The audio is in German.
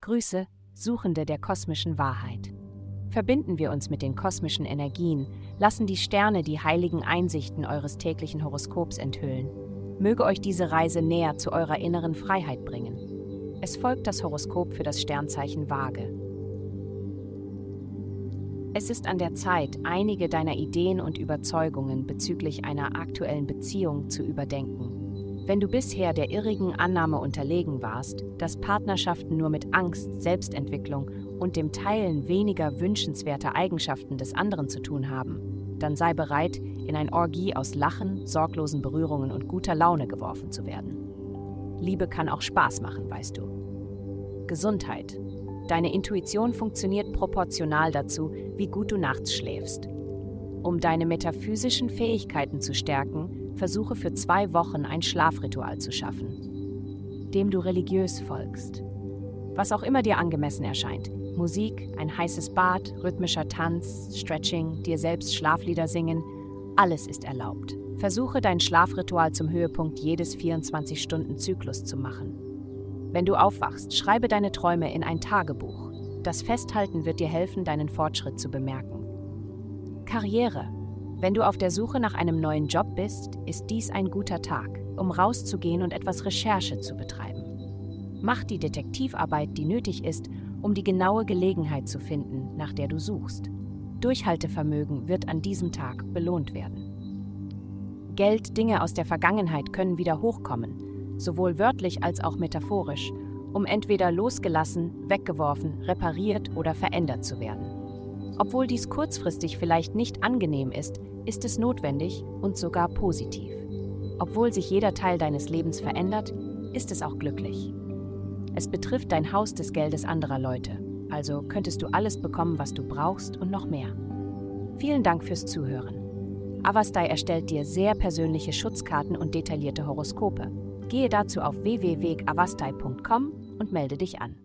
Grüße, Suchende der kosmischen Wahrheit. Verbinden wir uns mit den kosmischen Energien, lassen die Sterne die heiligen Einsichten eures täglichen Horoskops enthüllen. Möge euch diese Reise näher zu eurer inneren Freiheit bringen. Es folgt das Horoskop für das Sternzeichen Waage. Es ist an der Zeit, einige deiner Ideen und Überzeugungen bezüglich einer aktuellen Beziehung zu überdenken. Wenn du bisher der irrigen Annahme unterlegen warst, dass Partnerschaften nur mit Angst, Selbstentwicklung und dem Teilen weniger wünschenswerter Eigenschaften des anderen zu tun haben, dann sei bereit, in ein Orgie aus Lachen, sorglosen Berührungen und guter Laune geworfen zu werden. Liebe kann auch Spaß machen, weißt du. Gesundheit. Deine Intuition funktioniert proportional dazu, wie gut du nachts schläfst. Um deine metaphysischen Fähigkeiten zu stärken, versuche für zwei Wochen ein Schlafritual zu schaffen, dem du religiös folgst. Was auch immer dir angemessen erscheint. Musik, ein heißes Bad, rhythmischer Tanz, Stretching, dir selbst Schlaflieder singen, alles ist erlaubt. Versuche dein Schlafritual zum Höhepunkt jedes 24-Stunden-Zyklus zu machen. Wenn du aufwachst, schreibe deine Träume in ein Tagebuch. Das Festhalten wird dir helfen, deinen Fortschritt zu bemerken. Karriere. Wenn du auf der Suche nach einem neuen Job bist, ist dies ein guter Tag, um rauszugehen und etwas Recherche zu betreiben. Mach die Detektivarbeit, die nötig ist, um die genaue Gelegenheit zu finden, nach der du suchst. Durchhaltevermögen wird an diesem Tag belohnt werden. Geld, Dinge aus der Vergangenheit können wieder hochkommen, sowohl wörtlich als auch metaphorisch, um entweder losgelassen, weggeworfen, repariert oder verändert zu werden. Obwohl dies kurzfristig vielleicht nicht angenehm ist, ist es notwendig und sogar positiv. Obwohl sich jeder Teil deines Lebens verändert, ist es auch glücklich. Es betrifft dein Haus des Geldes anderer Leute, also könntest du alles bekommen, was du brauchst und noch mehr. Vielen Dank fürs Zuhören. Avastai erstellt dir sehr persönliche Schutzkarten und detaillierte Horoskope. Gehe dazu auf www.avastai.com und melde dich an.